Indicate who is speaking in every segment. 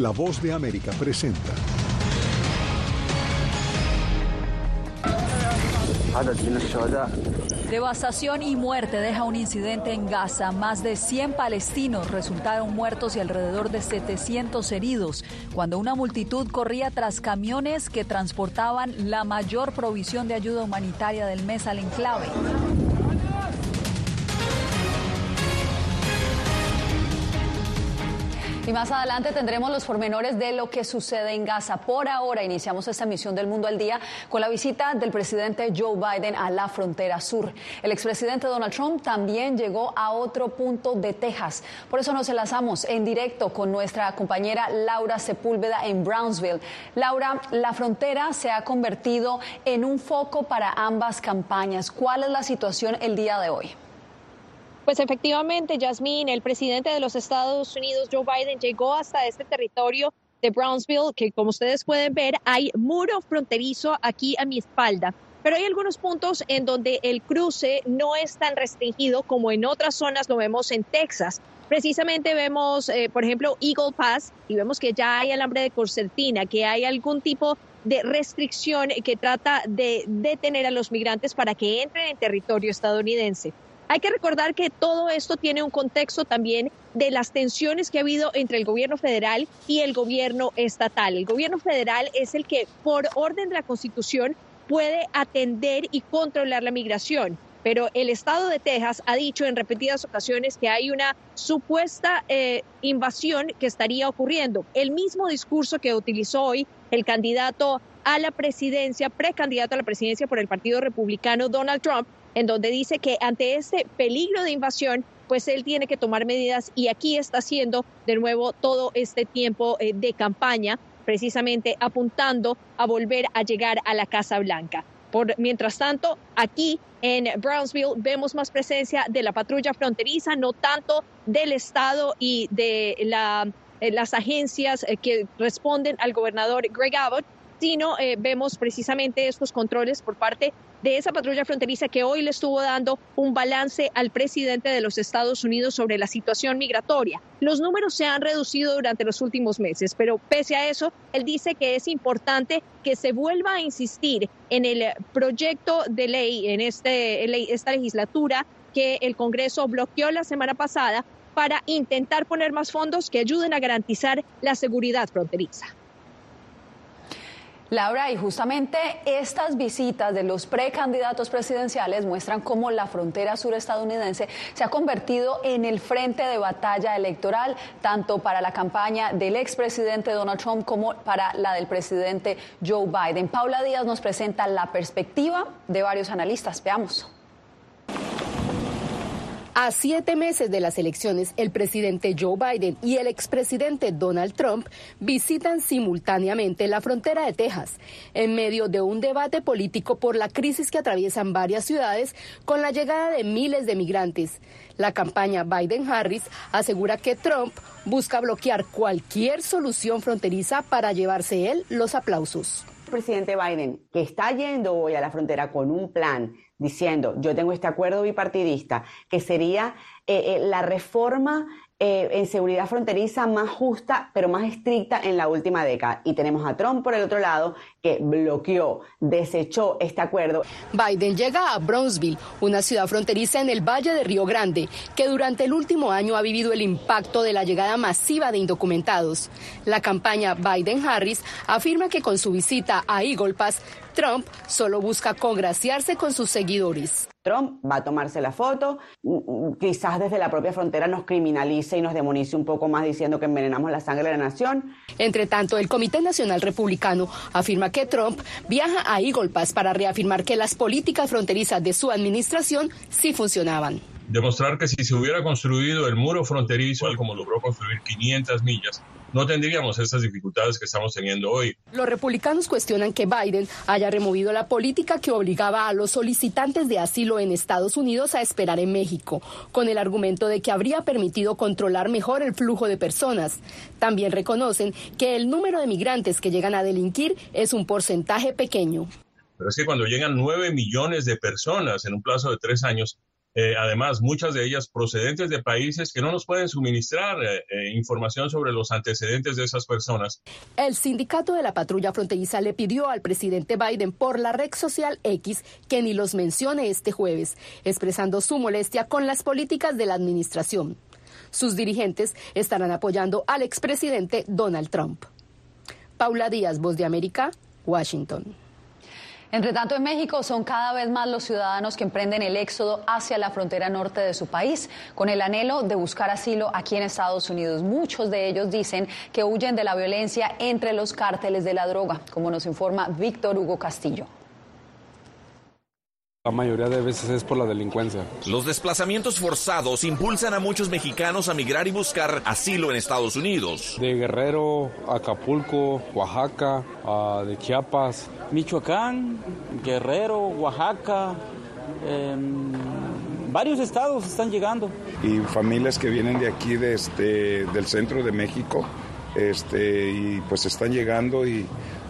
Speaker 1: La voz de América presenta.
Speaker 2: Devastación y muerte deja un incidente en Gaza. Más de 100 palestinos resultaron muertos y alrededor de 700 heridos cuando una multitud corría tras camiones que transportaban la mayor provisión de ayuda humanitaria del mes al enclave. Y más adelante tendremos los pormenores de lo que sucede en Gaza. Por ahora iniciamos esta misión del Mundo al Día con la visita del presidente Joe Biden a la frontera sur. El expresidente Donald Trump también llegó a otro punto de Texas. Por eso nos enlazamos en directo con nuestra compañera Laura Sepúlveda en Brownsville. Laura, la frontera se ha convertido en un foco para ambas campañas. ¿Cuál es la situación el día de hoy?
Speaker 3: Pues efectivamente, Jasmine, el presidente de los Estados Unidos, Joe Biden, llegó hasta este territorio de Brownsville, que como ustedes pueden ver, hay muro fronterizo aquí a mi espalda. Pero hay algunos puntos en donde el cruce no es tan restringido como en otras zonas lo vemos en Texas. Precisamente vemos, eh, por ejemplo, Eagle Pass y vemos que ya hay alambre de concertina, que hay algún tipo de restricción que trata de detener a los migrantes para que entren en territorio estadounidense. Hay que recordar que todo esto tiene un contexto también de las tensiones que ha habido entre el gobierno federal y el gobierno estatal. El gobierno federal es el que, por orden de la Constitución, puede atender y controlar la migración. Pero el estado de Texas ha dicho en repetidas ocasiones que hay una supuesta eh, invasión que estaría ocurriendo. El mismo discurso que utilizó hoy el candidato a la presidencia, precandidato a la presidencia por el Partido Republicano, Donald Trump, en donde dice que ante este peligro de invasión, pues él tiene que tomar medidas y aquí está haciendo de nuevo todo este tiempo eh, de campaña, precisamente apuntando a volver a llegar a la Casa Blanca. Por, mientras tanto, aquí en Brownsville vemos más presencia de la patrulla fronteriza, no tanto del Estado y de la, eh, las agencias eh, que responden al gobernador Greg Abbott, sino vemos precisamente estos controles por parte de esa patrulla fronteriza que hoy le estuvo dando un balance al presidente de los Estados Unidos sobre la situación migratoria. Los números se han reducido durante los últimos meses, pero pese a eso, él dice que es importante que se vuelva a insistir en el proyecto de ley, en este, esta legislatura que el Congreso bloqueó la semana pasada para intentar poner más fondos que ayuden a garantizar la seguridad fronteriza.
Speaker 2: Laura, y justamente estas visitas de los precandidatos presidenciales muestran cómo la frontera sur estadounidense se ha convertido en el frente de batalla electoral, tanto para la campaña del expresidente Donald Trump como para la del presidente Joe Biden. Paula Díaz nos presenta la perspectiva de varios analistas. Veamos.
Speaker 4: A siete meses de las elecciones, el presidente Joe Biden y el expresidente Donald Trump visitan simultáneamente la frontera de Texas, en medio de un debate político por la crisis que atraviesan varias ciudades con la llegada de miles de migrantes. La campaña Biden-Harris asegura que Trump busca bloquear cualquier solución fronteriza para llevarse él los aplausos.
Speaker 5: El presidente Biden, que está yendo hoy a la frontera con un plan diciendo, yo tengo este acuerdo bipartidista, que sería eh, eh, la reforma eh, en seguridad fronteriza más justa, pero más estricta en la última década. Y tenemos a Trump por el otro lado, que bloqueó, desechó este acuerdo.
Speaker 4: Biden llega a Brownsville, una ciudad fronteriza en el Valle de Río Grande, que durante el último año ha vivido el impacto de la llegada masiva de indocumentados. La campaña Biden-Harris afirma que con su visita a Eagle Pass, Trump solo busca congraciarse con sus seguidores.
Speaker 5: Trump va a tomarse la foto, mm, mm, quizás desde la propia frontera nos criminalice y nos demonice un poco más diciendo que envenenamos la sangre de la nación.
Speaker 4: Entre tanto, el Comité Nacional Republicano afirma que Trump viaja a Eagle Pass para reafirmar que las políticas fronterizas de su administración sí funcionaban
Speaker 6: demostrar que si se hubiera construido el muro fronterizo, como logró construir 500 millas, no tendríamos esas dificultades que estamos teniendo hoy.
Speaker 4: Los republicanos cuestionan que Biden haya removido la política que obligaba a los solicitantes de asilo en Estados Unidos a esperar en México, con el argumento de que habría permitido controlar mejor el flujo de personas. También reconocen que el número de migrantes que llegan a delinquir es un porcentaje pequeño.
Speaker 6: Pero es que cuando llegan nueve millones de personas en un plazo de tres años, eh, además muchas de ellas procedentes de países que no nos pueden suministrar eh, eh, información sobre los antecedentes de esas personas.
Speaker 4: El sindicato de la patrulla fronteriza le pidió al presidente Biden por la red social X que ni los mencione este jueves, expresando su molestia con las políticas de la administración. Sus dirigentes estarán apoyando al expresidente Donald Trump. Paula Díaz, Voz de América, Washington.
Speaker 2: Entre tanto, en México son cada vez más los ciudadanos que emprenden el éxodo hacia la frontera norte de su país, con el anhelo de buscar asilo aquí en Estados Unidos. Muchos de ellos dicen que huyen de la violencia entre los cárteles de la droga, como nos informa Víctor Hugo Castillo.
Speaker 7: La mayoría de veces es por la delincuencia.
Speaker 8: Los desplazamientos forzados impulsan a muchos mexicanos a migrar y buscar asilo en Estados Unidos.
Speaker 7: De Guerrero, Acapulco, Oaxaca, de Chiapas.
Speaker 9: Michoacán, Guerrero, Oaxaca, em, varios estados están llegando.
Speaker 10: Y familias que vienen de aquí, de este, del centro de México, este, y pues están llegando y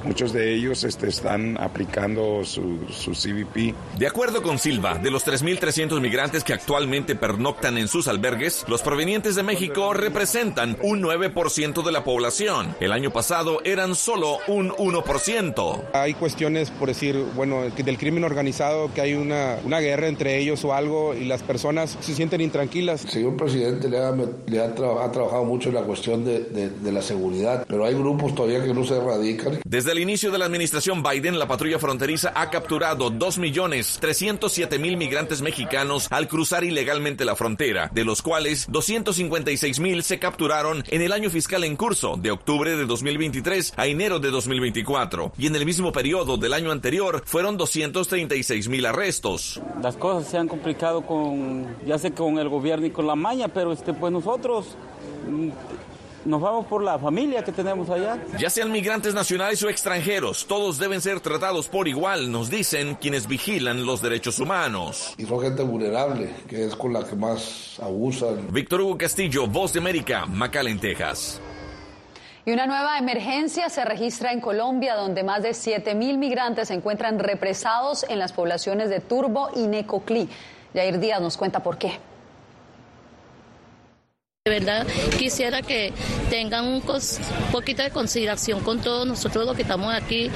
Speaker 10: Muchos de ellos este, están aplicando su, su CBP.
Speaker 8: De acuerdo con Silva, de los 3.300 migrantes que actualmente pernoctan en sus albergues, los provenientes de México representan un 9% de la población. El año pasado eran solo un 1%.
Speaker 11: Hay cuestiones, por decir, bueno, del crimen organizado, que hay una, una guerra entre ellos o algo y las personas se sienten intranquilas.
Speaker 12: El señor presidente le ha, le ha, trabajado mucho en la cuestión de, de, de, la seguridad, pero hay grupos todavía que no se erradican.
Speaker 8: Desde el inicio de la administración Biden, la patrulla fronteriza ha capturado 2.307.000 migrantes mexicanos al cruzar ilegalmente la frontera, de los cuales 256.000 se capturaron en el año fiscal en curso, de octubre de 2023 a enero de 2024. Y en el mismo periodo del año anterior fueron 236.000 arrestos.
Speaker 9: Las cosas se han complicado con, ya sé, con el gobierno y con la maña, pero este, pues nosotros nos vamos por la familia que tenemos allá.
Speaker 8: Ya sean migrantes nacionales o extranjeros, todos deben ser tratados por igual, nos dicen quienes vigilan los derechos humanos.
Speaker 12: Y son gente vulnerable, que es con la que más abusan.
Speaker 8: Víctor Hugo Castillo, Voz de América, McAllen, Texas.
Speaker 2: Y una nueva emergencia se registra en Colombia, donde más de 7.000 migrantes se encuentran represados en las poblaciones de Turbo y Necoclí. Yair Díaz nos cuenta por qué.
Speaker 13: Quisiera que tengan un poquito de consideración con todos nosotros los que estamos aquí.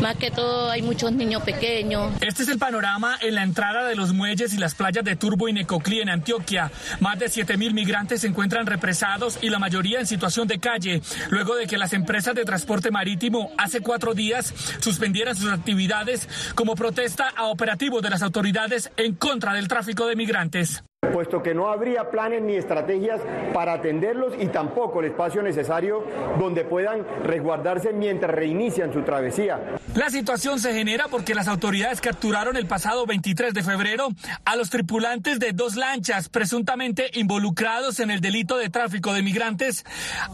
Speaker 13: Más que todo hay muchos niños pequeños.
Speaker 14: Este es el panorama en la entrada de los muelles y las playas de Turbo y Necoclí en Antioquia. Más de 7.000 migrantes se encuentran represados y la mayoría en situación de calle, luego de que las empresas de transporte marítimo hace cuatro días suspendieran sus actividades como protesta a operativos de las autoridades en contra del tráfico de migrantes
Speaker 15: puesto que no habría planes ni estrategias para atenderlos y tampoco el espacio necesario donde puedan resguardarse mientras reinician su travesía.
Speaker 14: La situación se genera porque las autoridades capturaron el pasado 23 de febrero a los tripulantes de dos lanchas presuntamente involucrados en el delito de tráfico de migrantes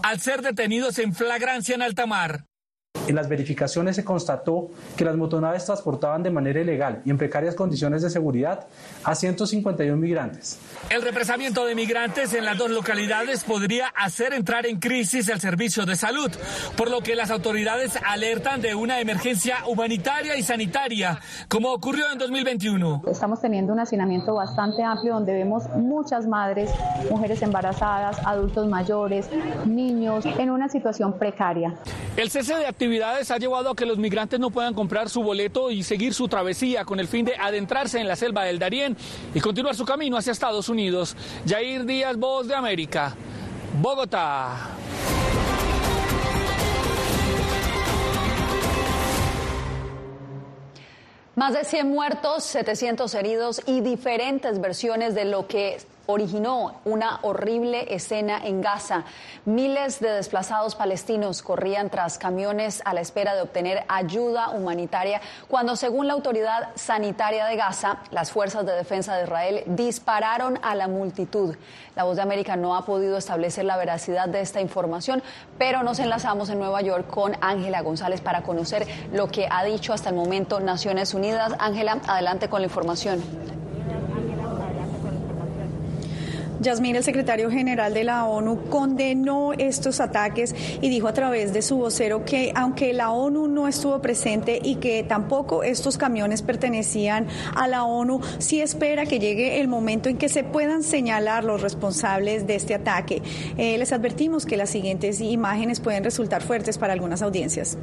Speaker 14: al ser detenidos en flagrancia en alta mar.
Speaker 16: En las verificaciones se constató que las motonaves transportaban de manera ilegal y en precarias condiciones de seguridad a 151 migrantes.
Speaker 14: El represamiento de migrantes en las dos localidades podría hacer entrar en crisis el servicio de salud, por lo que las autoridades alertan de una emergencia humanitaria y sanitaria, como ocurrió en 2021.
Speaker 17: Estamos teniendo un hacinamiento bastante amplio donde vemos muchas madres, mujeres embarazadas, adultos mayores, niños en una situación precaria.
Speaker 14: El cese de actividades ha llevado a que los migrantes no puedan comprar su boleto y seguir su travesía con el fin de adentrarse en la selva del Darién y continuar su camino hacia Estados Unidos. Jair Díaz, Voz de América, Bogotá.
Speaker 2: Más de 100 muertos, 700 heridos y diferentes versiones de lo que originó una horrible escena en Gaza. Miles de desplazados palestinos corrían tras camiones a la espera de obtener ayuda humanitaria cuando, según la autoridad sanitaria de Gaza, las fuerzas de defensa de Israel dispararon a la multitud. La voz de América no ha podido establecer la veracidad de esta información, pero nos enlazamos en Nueva York con Ángela González para conocer lo que ha dicho hasta el momento Naciones Unidas. Ángela, adelante con la información.
Speaker 18: Yasmín, el secretario general de la ONU, condenó estos ataques y dijo a través de su vocero que aunque la ONU no estuvo presente y que tampoco estos camiones pertenecían a la ONU, sí espera que llegue el momento en que se puedan señalar los responsables de este ataque. Eh, les advertimos que las siguientes imágenes pueden resultar fuertes para algunas audiencias.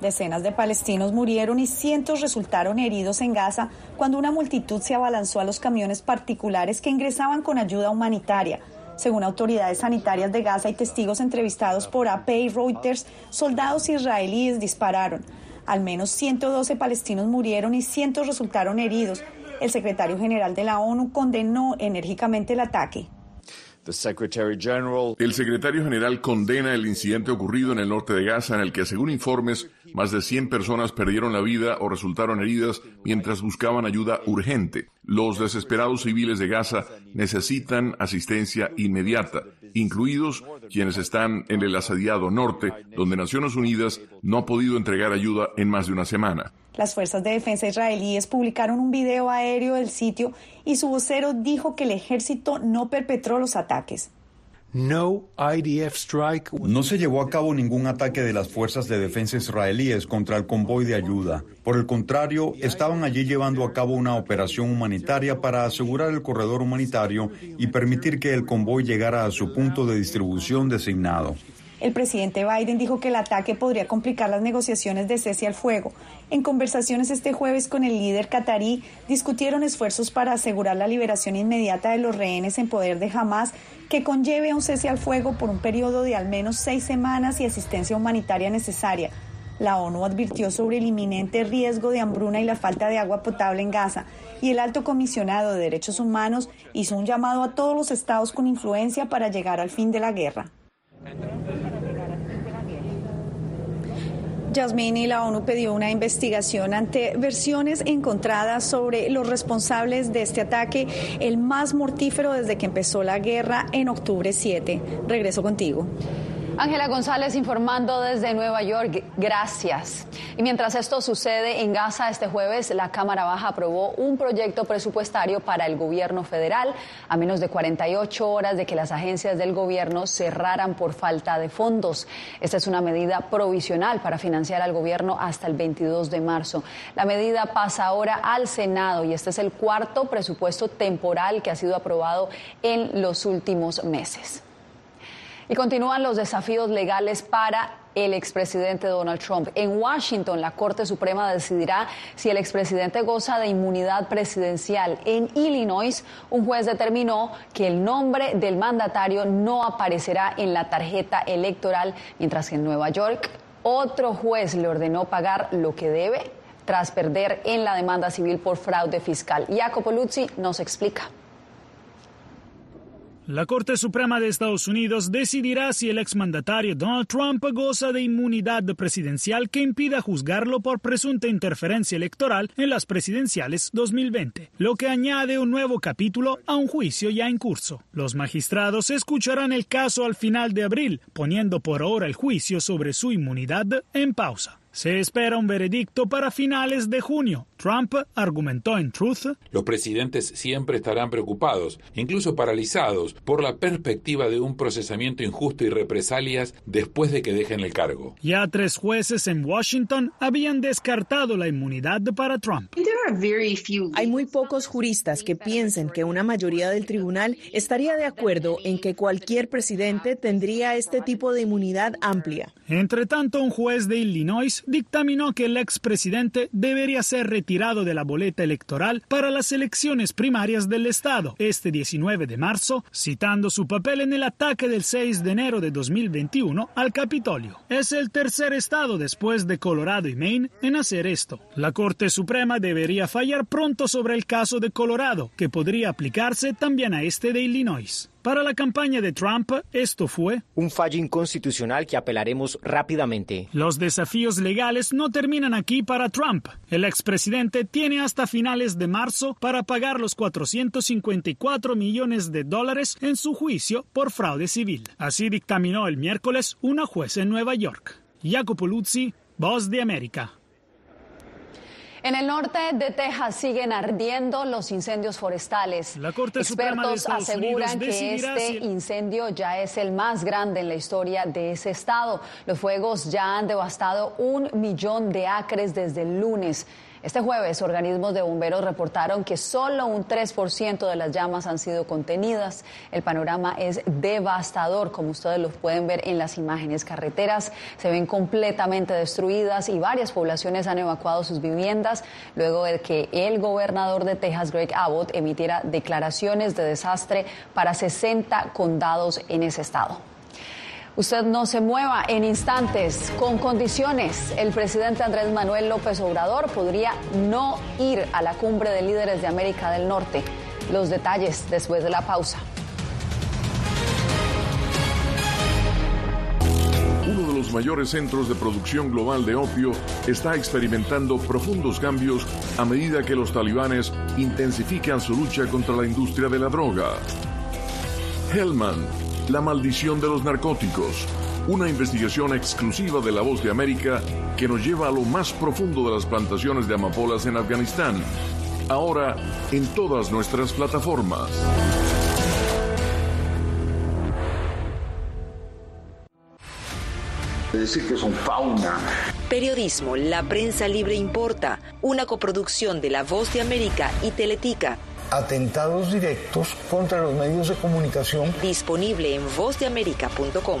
Speaker 18: Decenas de palestinos murieron y cientos resultaron heridos en Gaza cuando una multitud se abalanzó a los camiones particulares que ingresaban con ayuda humanitaria. Según autoridades sanitarias de Gaza y testigos entrevistados por AP y Reuters, soldados israelíes dispararon. Al menos 112 palestinos murieron y cientos resultaron heridos. El secretario general de la ONU condenó enérgicamente el ataque.
Speaker 19: El secretario general condena el incidente ocurrido en el norte de Gaza en el que, según informes, más de 100 personas perdieron la vida o resultaron heridas mientras buscaban ayuda urgente. Los desesperados civiles de Gaza necesitan asistencia inmediata, incluidos quienes están en el asediado norte, donde Naciones Unidas no ha podido entregar ayuda en más de una semana.
Speaker 18: Las fuerzas de defensa israelíes publicaron un video aéreo del sitio y su vocero dijo que el ejército no perpetró los ataques.
Speaker 20: No, no se llevó a cabo ningún ataque de las fuerzas de defensa israelíes contra el convoy de ayuda. Por el contrario, estaban allí llevando a cabo una operación humanitaria para asegurar el corredor humanitario y permitir que el convoy llegara a su punto de distribución designado.
Speaker 18: El presidente Biden dijo que el ataque podría complicar las negociaciones de cese al fuego. En conversaciones este jueves con el líder catarí, discutieron esfuerzos para asegurar la liberación inmediata de los rehenes en poder de Hamas, que conlleve un cese al fuego por un periodo de al menos seis semanas y asistencia humanitaria necesaria. La ONU advirtió sobre el inminente riesgo de hambruna y la falta de agua potable en Gaza, y el alto comisionado de derechos humanos hizo un llamado a todos los estados con influencia para llegar al fin de la guerra. Yasmini, la ONU pidió una investigación ante versiones encontradas sobre los responsables de este ataque, el más mortífero desde que empezó la guerra en octubre 7. Regreso contigo.
Speaker 2: Ángela González informando desde Nueva York. Gracias. Y mientras esto sucede en Gaza este jueves, la Cámara Baja aprobó un proyecto presupuestario para el gobierno federal a menos de 48 horas de que las agencias del gobierno cerraran por falta de fondos. Esta es una medida provisional para financiar al gobierno hasta el 22 de marzo. La medida pasa ahora al Senado y este es el cuarto presupuesto temporal que ha sido aprobado en los últimos meses. Y continúan los desafíos legales para el expresidente Donald Trump. En Washington, la Corte Suprema decidirá si el expresidente goza de inmunidad presidencial. En Illinois, un juez determinó que el nombre del mandatario no aparecerá en la tarjeta electoral, mientras que en Nueva York, otro juez le ordenó pagar lo que debe tras perder en la demanda civil por fraude fiscal. Jacopo Luzzi nos explica.
Speaker 21: La Corte Suprema de Estados Unidos decidirá si el exmandatario Donald Trump goza de inmunidad presidencial que impida juzgarlo por presunta interferencia electoral en las presidenciales 2020, lo que añade un nuevo capítulo a un juicio ya en curso. Los magistrados escucharán el caso al final de abril, poniendo por ahora el juicio sobre su inmunidad en pausa. Se espera un veredicto para finales de junio. Trump argumentó en Truth.
Speaker 22: Los presidentes siempre estarán preocupados, incluso paralizados, por la perspectiva de un procesamiento injusto y represalias después de que dejen el cargo.
Speaker 21: Ya tres jueces en Washington habían descartado la inmunidad para Trump.
Speaker 23: Hay muy pocos juristas que piensen que una mayoría del tribunal estaría de acuerdo en que cualquier presidente tendría este tipo de inmunidad amplia.
Speaker 21: Entre tanto, un juez de Illinois dictaminó que el expresidente debería ser retirado de la boleta electoral para las elecciones primarias del Estado este 19 de marzo, citando su papel en el ataque del 6 de enero de 2021 al Capitolio. Es el tercer estado después de Colorado y Maine en hacer esto. La Corte Suprema debería fallar pronto sobre el caso de Colorado, que podría aplicarse también a este de Illinois. Para la campaña de Trump, esto fue
Speaker 24: un fallo inconstitucional que apelaremos rápidamente.
Speaker 21: Los desafíos legales no terminan aquí para Trump. El expresidente tiene hasta finales de marzo para pagar los 454 millones de dólares en su juicio por fraude civil. Así dictaminó el miércoles una juez en Nueva York. Jacopo Luzzi, Voz de América.
Speaker 2: En el norte de Texas siguen ardiendo los incendios forestales.
Speaker 21: La Corte
Speaker 2: Expertos aseguran que este incendio ya es el más grande en la historia de ese estado. Los fuegos ya han devastado un millón de acres desde el lunes. Este jueves, organismos de bomberos reportaron que solo un 3% de las llamas han sido contenidas. El panorama es devastador, como ustedes lo pueden ver en las imágenes. Carreteras se ven completamente destruidas y varias poblaciones han evacuado sus viviendas luego de que el gobernador de Texas, Greg Abbott, emitiera declaraciones de desastre para 60 condados en ese estado. Usted no se mueva en instantes, con condiciones. El presidente Andrés Manuel López Obrador podría no ir a la cumbre de líderes de América del Norte. Los detalles después de la pausa.
Speaker 19: Uno de los mayores centros de producción global de opio está experimentando profundos cambios a medida que los talibanes intensifican su lucha contra la industria de la droga. Hellman la maldición de los narcóticos. Una investigación exclusiva de La Voz de América que nos lleva a lo más profundo de las plantaciones de amapolas en Afganistán. Ahora en todas nuestras plataformas.
Speaker 25: decir que son fauna.
Speaker 26: Periodismo, la prensa libre importa, una coproducción de La Voz de América y Teletica
Speaker 27: atentados directos contra los medios de comunicación.
Speaker 26: Disponible en vozdeamerica.com.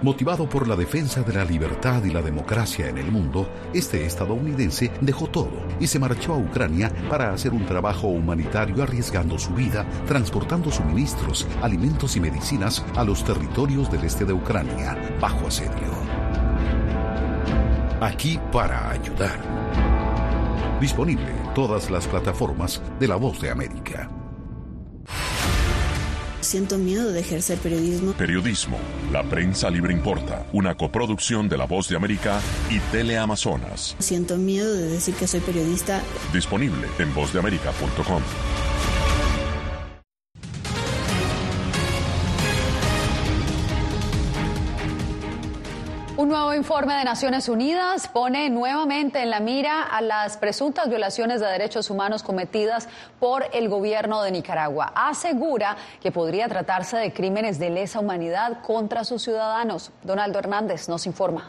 Speaker 28: Motivado por la defensa de la libertad y la democracia en el mundo, este estadounidense dejó todo y se marchó a Ucrania para hacer un trabajo humanitario arriesgando su vida, transportando suministros, alimentos y medicinas a los territorios del este de Ucrania, bajo asedio. Aquí para ayudar. Disponible en todas las plataformas de La Voz de América.
Speaker 29: Siento miedo de ejercer periodismo.
Speaker 30: Periodismo. La prensa libre importa. Una coproducción de La Voz de América y Teleamazonas.
Speaker 29: Siento miedo de decir que soy periodista.
Speaker 30: Disponible en vozdeamerica.com.
Speaker 2: informe de Naciones Unidas pone nuevamente en la mira a las presuntas violaciones de derechos humanos cometidas por el gobierno de Nicaragua. Asegura que podría tratarse de crímenes de lesa humanidad contra sus ciudadanos. Donaldo Hernández nos informa.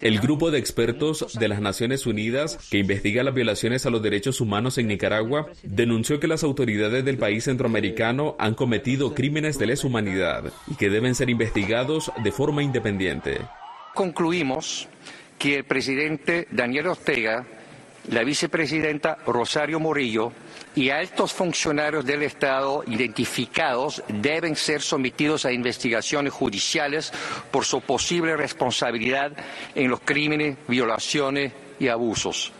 Speaker 31: El grupo de expertos de las Naciones Unidas que investiga las violaciones a los derechos humanos en Nicaragua denunció que las autoridades del país centroamericano han cometido crímenes de lesa humanidad y que deben ser investigados de forma independiente.
Speaker 32: Concluimos que el presidente Daniel Ortega, la vicepresidenta Rosario Morillo y altos funcionarios del Estado identificados deben ser sometidos a investigaciones judiciales por su posible responsabilidad en los crímenes, violaciones y abusos.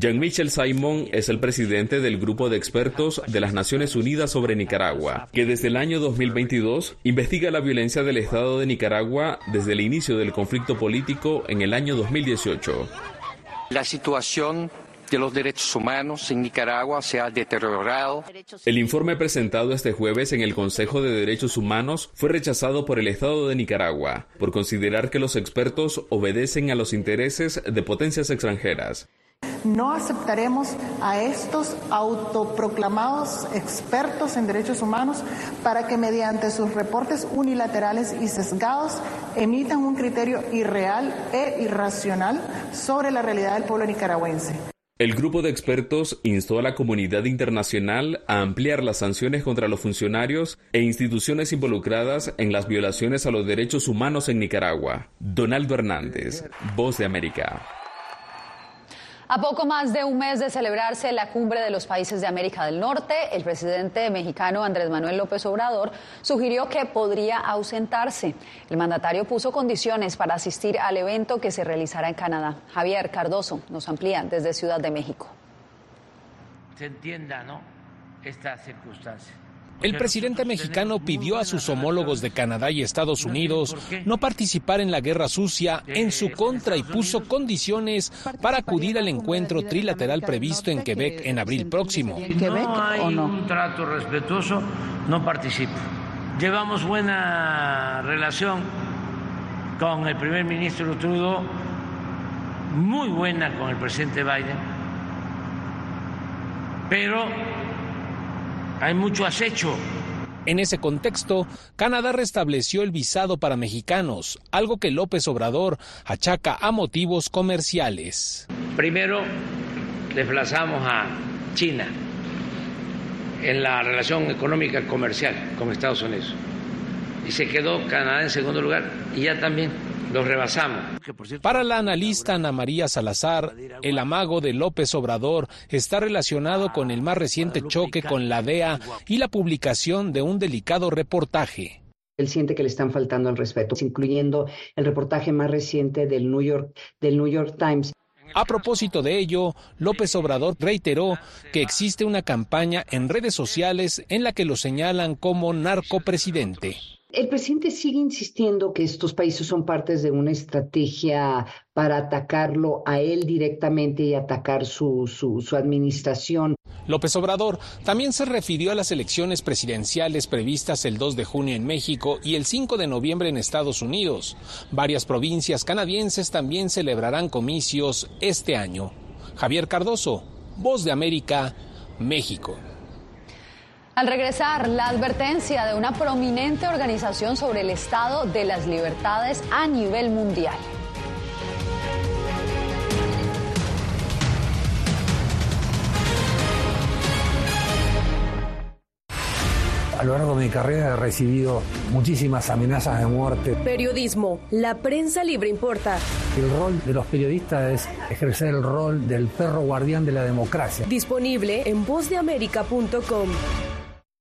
Speaker 31: Jean-Michel Simon es el presidente del grupo de expertos de las Naciones Unidas sobre Nicaragua, que desde el año 2022 investiga la violencia del Estado de Nicaragua desde el inicio del conflicto político en el año 2018.
Speaker 32: La situación de los derechos humanos en Nicaragua se ha deteriorado.
Speaker 31: El informe presentado este jueves en el Consejo de Derechos Humanos fue rechazado por el Estado de Nicaragua por considerar que los expertos obedecen a los intereses de potencias extranjeras.
Speaker 33: No aceptaremos a estos autoproclamados expertos en derechos humanos para que mediante sus reportes unilaterales y sesgados emitan un criterio irreal e irracional sobre la realidad del pueblo nicaragüense.
Speaker 31: El grupo de expertos instó a la comunidad internacional a ampliar las sanciones contra los funcionarios e instituciones involucradas en las violaciones a los derechos humanos en Nicaragua. Donaldo Hernández, Voz de América.
Speaker 2: A poco más de un mes de celebrarse la cumbre de los países de América del Norte, el presidente mexicano Andrés Manuel López Obrador sugirió que podría ausentarse. El mandatario puso condiciones para asistir al evento que se realizará en Canadá. Javier Cardoso nos amplía desde Ciudad de México.
Speaker 25: Se entienda, ¿no? Esta circunstancia.
Speaker 34: El presidente mexicano pidió a sus homólogos de Canadá y Estados Unidos no participar en la guerra sucia en su contra y puso condiciones para acudir al encuentro trilateral previsto en Quebec en abril próximo.
Speaker 25: No hay un trato respetuoso, no participo. Llevamos buena relación con el primer ministro Trudeau, muy buena con el presidente Biden, pero hay mucho acecho.
Speaker 34: En ese contexto, Canadá restableció el visado para mexicanos, algo que López Obrador achaca a motivos comerciales.
Speaker 25: Primero, desplazamos a China en la relación económica comercial con Estados Unidos. Y se quedó Canadá en segundo lugar y ya también los rebasamos.
Speaker 34: Para la analista Ana María Salazar, el amago de López Obrador está relacionado con el más reciente choque con la DEA y la publicación de un delicado reportaje.
Speaker 35: Él siente que le están faltando al respeto, incluyendo el reportaje más reciente del New York, del New York Times.
Speaker 34: A propósito de ello, López Obrador reiteró que existe una campaña en redes sociales en la que lo señalan como narcopresidente.
Speaker 35: El presidente sigue insistiendo que estos países son partes de una estrategia para atacarlo a él directamente y atacar su, su, su, administración.
Speaker 34: López Obrador también se refirió a las elecciones presidenciales previstas el 2 de junio en México y el 5 de noviembre en Estados Unidos. Varias provincias canadienses también celebrarán comicios este año. Javier Cardoso, Voz de América, México.
Speaker 2: Al regresar, la advertencia de una prominente organización sobre el estado de las libertades a nivel mundial.
Speaker 36: A lo largo de mi carrera he recibido muchísimas amenazas de muerte.
Speaker 37: Periodismo, la prensa libre importa.
Speaker 36: El rol de los periodistas es ejercer el rol del perro guardián de la democracia.
Speaker 37: Disponible en vozdeamerica.com.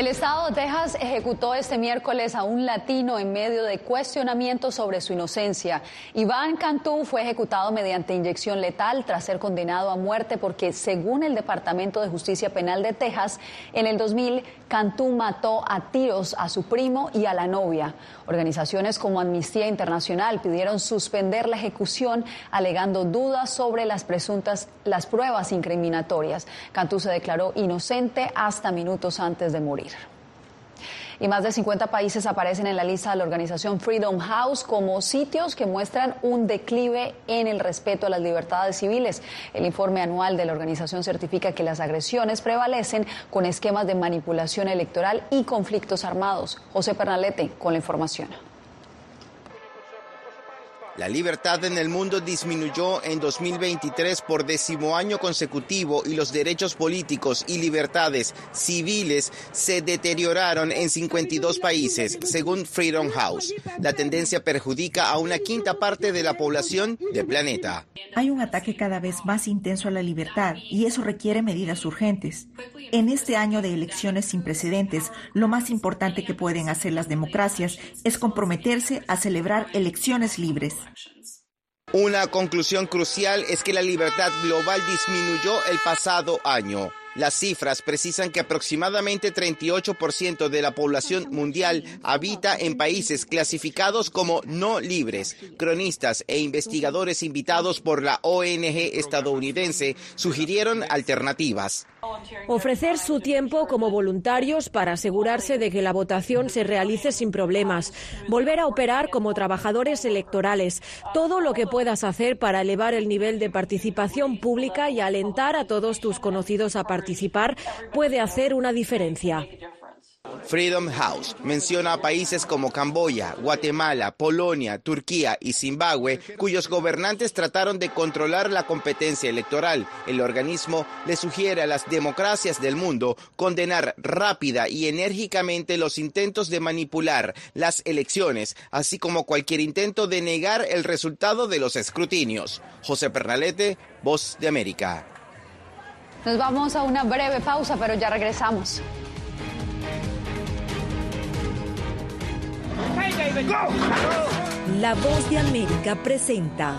Speaker 2: El estado de Texas ejecutó este miércoles a un latino en medio de cuestionamientos sobre su inocencia. Iván Cantú fue ejecutado mediante inyección letal tras ser condenado a muerte porque, según el Departamento de Justicia Penal de Texas, en el 2000 Cantú mató a tiros a su primo y a la novia. Organizaciones como Amnistía Internacional pidieron suspender la ejecución alegando dudas sobre las presuntas las pruebas incriminatorias. Cantú se declaró inocente hasta minutos antes de morir. Y más de 50 países aparecen en la lista de la organización Freedom House como sitios que muestran un declive en el respeto a las libertades civiles. El informe anual de la organización certifica que las agresiones prevalecen con esquemas de manipulación electoral y conflictos armados. José Pernalete con la información.
Speaker 38: La libertad en el mundo disminuyó en 2023 por décimo año consecutivo y los derechos políticos y libertades civiles se deterioraron en 52 países, según Freedom House. La tendencia perjudica a una quinta parte de la población del planeta.
Speaker 39: Hay un ataque cada vez más intenso a la libertad y eso requiere medidas urgentes. En este año de elecciones sin precedentes, lo más importante que pueden hacer las democracias es comprometerse a celebrar elecciones libres.
Speaker 38: Una conclusión crucial es que la libertad global disminuyó el pasado año. Las cifras precisan que aproximadamente 38% de la población mundial habita en países clasificados como no libres. Cronistas e investigadores invitados por la ONG estadounidense sugirieron alternativas.
Speaker 40: Ofrecer su tiempo como voluntarios para asegurarse de que la votación se realice sin problemas. Volver a operar como trabajadores electorales. Todo lo que puedas hacer para elevar el nivel de participación pública y alentar a todos tus conocidos a participar puede hacer una diferencia.
Speaker 38: Freedom House menciona a países como Camboya, Guatemala, Polonia, Turquía y Zimbabue, cuyos gobernantes trataron de controlar la competencia electoral. El organismo le sugiere a las democracias del mundo condenar rápida y enérgicamente los intentos de manipular las elecciones, así como cualquier intento de negar el resultado de los escrutinios. José Pernalete, Voz de América.
Speaker 2: Nos vamos a una breve pausa, pero ya regresamos.
Speaker 26: La voz de América presenta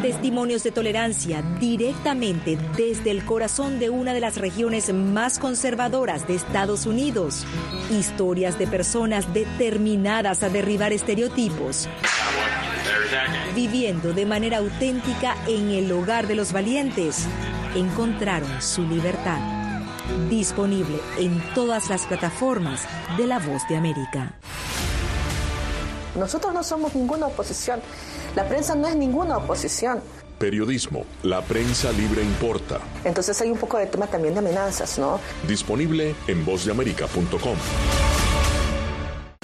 Speaker 26: testimonios de tolerancia directamente desde el corazón de una de las regiones más conservadoras de Estados Unidos. Historias de personas determinadas a derribar estereotipos, viviendo de manera auténtica en el hogar de los valientes. Encontraron su libertad. Disponible en todas las plataformas de La Voz de América.
Speaker 41: Nosotros no somos ninguna oposición. La prensa no es ninguna oposición.
Speaker 30: Periodismo, la prensa libre importa.
Speaker 41: Entonces hay un poco de tema también de amenazas, ¿no?
Speaker 30: Disponible en vozdeamerica.com.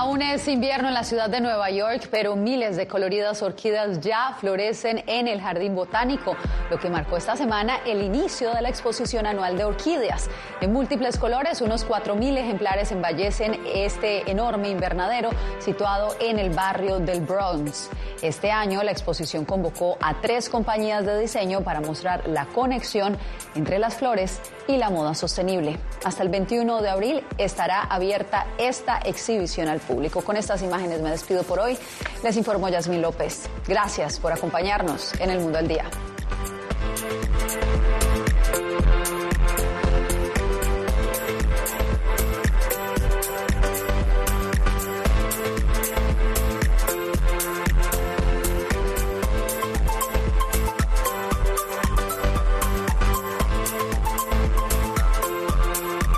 Speaker 2: Aún es invierno en la ciudad de Nueva York, pero miles de coloridas orquídeas ya florecen en el jardín botánico, lo que marcó esta semana el inicio de la exposición anual de orquídeas. En múltiples colores, unos 4.000 ejemplares embellecen este enorme invernadero situado en el barrio del Bronx. Este año la exposición convocó a tres compañías de diseño para mostrar la conexión entre las flores y la moda sostenible. Hasta el 21 de abril estará abierta esta exhibición al Con estas imágenes me despido por hoy. Les informó Yasmín López. Gracias por acompañarnos en el Mundo al Día.